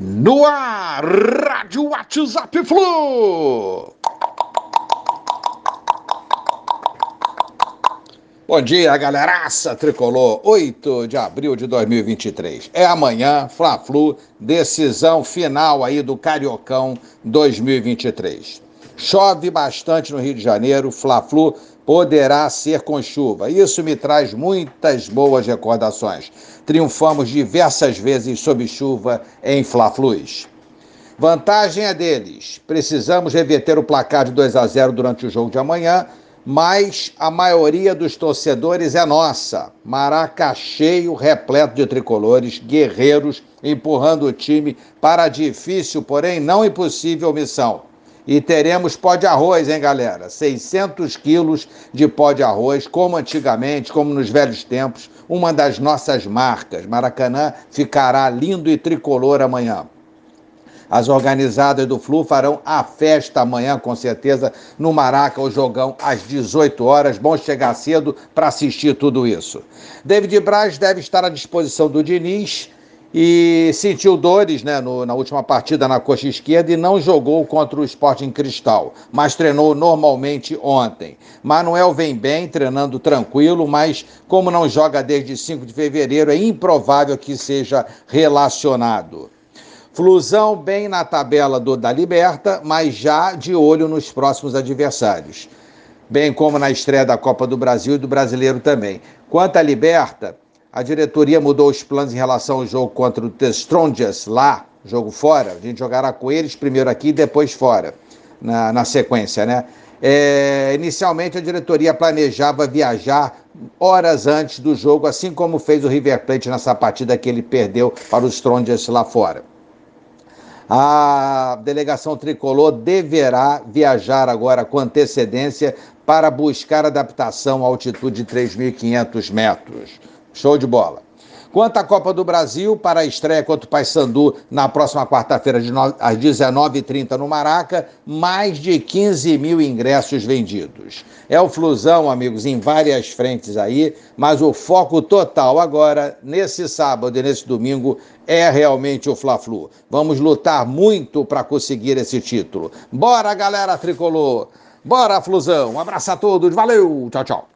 No ar, Rádio WhatsApp Flu. Bom dia, galeraça tricolor. 8 de abril de 2023. É amanhã, Fla-Flu, decisão final aí do Cariocão 2023. Chove bastante no Rio de Janeiro, Fla-Flu poderá ser com chuva. Isso me traz muitas boas recordações. Triunfamos diversas vezes sob chuva em Fla-Flus. Vantagem é deles. Precisamos reverter o placar de 2 a 0 durante o jogo de amanhã, mas a maioria dos torcedores é nossa. Maraca cheio, repleto de tricolores, guerreiros, empurrando o time para a difícil, porém não impossível missão e teremos pó de arroz, hein, galera? 600 quilos de pó de arroz, como antigamente, como nos velhos tempos, uma das nossas marcas. Maracanã ficará lindo e tricolor amanhã. As organizadas do Flu farão a festa amanhã, com certeza, no Maraca, o jogão, às 18 horas. Bom chegar cedo para assistir tudo isso. David Braz deve estar à disposição do Diniz e sentiu dores né, no, na última partida na coxa esquerda e não jogou contra o Sporting Cristal, mas treinou normalmente ontem. Manuel vem bem, treinando tranquilo, mas como não joga desde 5 de fevereiro, é improvável que seja relacionado. Flusão bem na tabela do da Liberta, mas já de olho nos próximos adversários. Bem como na estreia da Copa do Brasil e do Brasileiro também. Quanto à Liberta, a diretoria mudou os planos em relação ao jogo contra o Strongest lá, jogo fora. A gente jogará com eles primeiro aqui e depois fora, na, na sequência, né? É, inicialmente a diretoria planejava viajar horas antes do jogo, assim como fez o River Plate nessa partida que ele perdeu para os Strongest lá fora. A delegação tricolor deverá viajar agora com antecedência para buscar adaptação à altitude de 3.500 metros. Show de bola. Quanto à Copa do Brasil, para a estreia contra o Paysandu na próxima quarta-feira, às 19h30 no Maraca, mais de 15 mil ingressos vendidos. É o Flusão, amigos, em várias frentes aí, mas o foco total agora, nesse sábado e nesse domingo, é realmente o Fla-Flu. Vamos lutar muito para conseguir esse título. Bora, galera tricolor! Bora, Flusão! Um abraço a todos, valeu! Tchau, tchau!